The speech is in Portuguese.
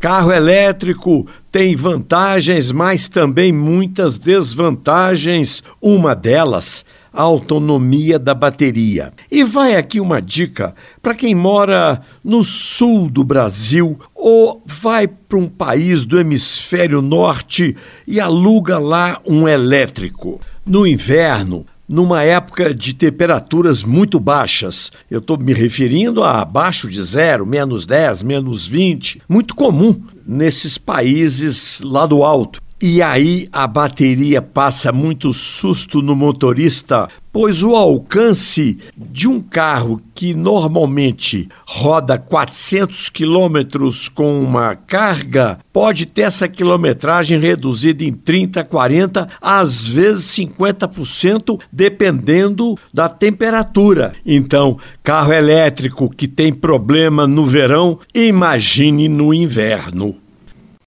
Carro elétrico tem vantagens, mas também muitas desvantagens. Uma delas, a autonomia da bateria. E vai aqui uma dica para quem mora no sul do Brasil ou vai para um país do hemisfério norte e aluga lá um elétrico. No inverno, numa época de temperaturas muito baixas. Eu estou me referindo a abaixo de zero, menos 10, menos 20, muito comum nesses países lá do alto. E aí a bateria passa muito susto no motorista, pois o alcance de um carro que normalmente roda 400 quilômetros com uma carga pode ter essa quilometragem reduzida em 30, 40, às vezes 50%, dependendo da temperatura. Então, carro elétrico que tem problema no verão, imagine no inverno.